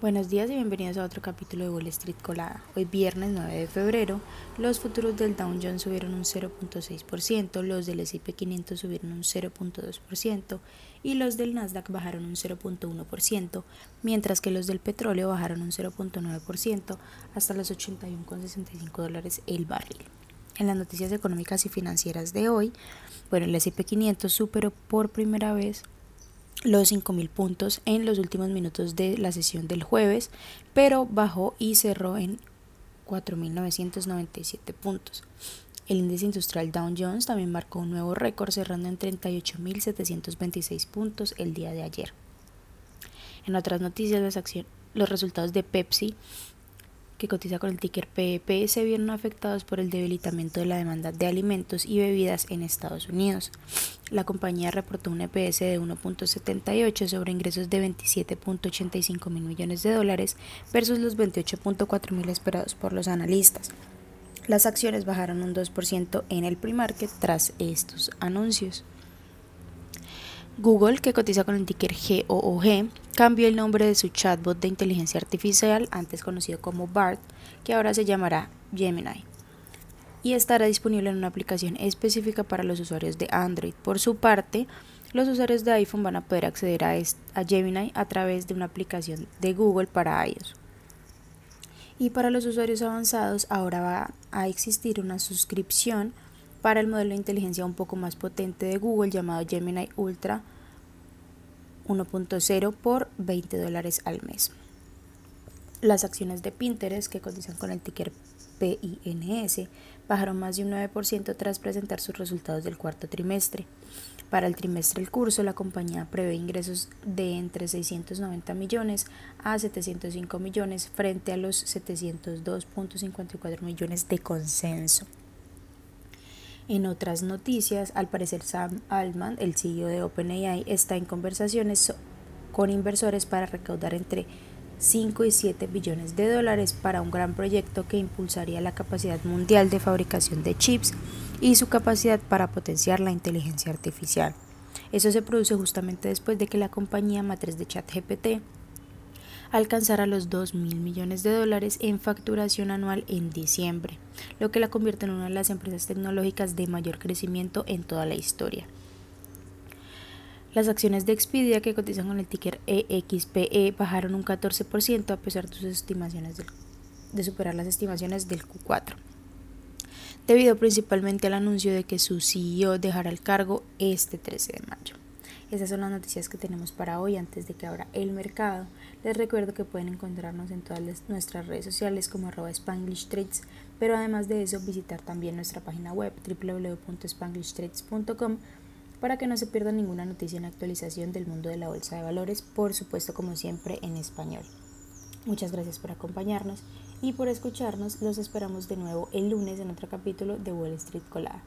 Buenos días y bienvenidos a otro capítulo de Wall Street Colada. Hoy viernes 9 de febrero, los futuros del Dow Jones subieron un 0.6%, los del S&P 500 subieron un 0.2% y los del Nasdaq bajaron un 0.1%, mientras que los del petróleo bajaron un 0.9% hasta los 81.65 dólares el barril. En las noticias económicas y financieras de hoy, bueno, el S&P 500 superó por primera vez los 5.000 puntos en los últimos minutos de la sesión del jueves, pero bajó y cerró en 4.997 puntos. El índice industrial Dow Jones también marcó un nuevo récord cerrando en 38.726 puntos el día de ayer. En otras noticias, las los resultados de Pepsi que cotiza con el ticker PEP, se vieron afectados por el debilitamiento de la demanda de alimentos y bebidas en Estados Unidos. La compañía reportó un EPS de 1.78 sobre ingresos de 27.85 mil millones de dólares versus los 28.4 mil esperados por los analistas. Las acciones bajaron un 2% en el pre-market tras estos anuncios. Google, que cotiza con el ticker GOOG, cambió el nombre de su chatbot de inteligencia artificial, antes conocido como BART, que ahora se llamará Gemini, y estará disponible en una aplicación específica para los usuarios de Android. Por su parte, los usuarios de iPhone van a poder acceder a, a Gemini a través de una aplicación de Google para iOS. Y para los usuarios avanzados, ahora va a existir una suscripción para el modelo de inteligencia un poco más potente de Google llamado Gemini Ultra 1.0 por 20 dólares al mes. Las acciones de Pinterest que cotizan con el ticker PINS bajaron más de un 9% tras presentar sus resultados del cuarto trimestre. Para el trimestre en curso, la compañía prevé ingresos de entre 690 millones a 705 millones frente a los 702.54 millones de consenso. En otras noticias, al parecer Sam Altman, el CEO de OpenAI, está en conversaciones con inversores para recaudar entre 5 y 7 billones de dólares para un gran proyecto que impulsaría la capacidad mundial de fabricación de chips y su capacidad para potenciar la inteligencia artificial. Eso se produce justamente después de que la compañía matriz de ChatGPT alcanzar a los 2 mil millones de dólares en facturación anual en diciembre, lo que la convierte en una de las empresas tecnológicas de mayor crecimiento en toda la historia. Las acciones de Expedia que cotizan con el ticker EXPE e bajaron un 14% a pesar de sus estimaciones de superar las estimaciones del Q4, debido principalmente al anuncio de que su CEO dejará el cargo este 13 de mayo. Esas son las noticias que tenemos para hoy antes de que abra el mercado. Les recuerdo que pueden encontrarnos en todas nuestras redes sociales como arroba Spanglish Trades, pero además de eso visitar también nuestra página web www.spanglishtrades.com para que no se pierda ninguna noticia en actualización del mundo de la bolsa de valores, por supuesto como siempre en español. Muchas gracias por acompañarnos y por escucharnos. Los esperamos de nuevo el lunes en otro capítulo de Wall Street Colada.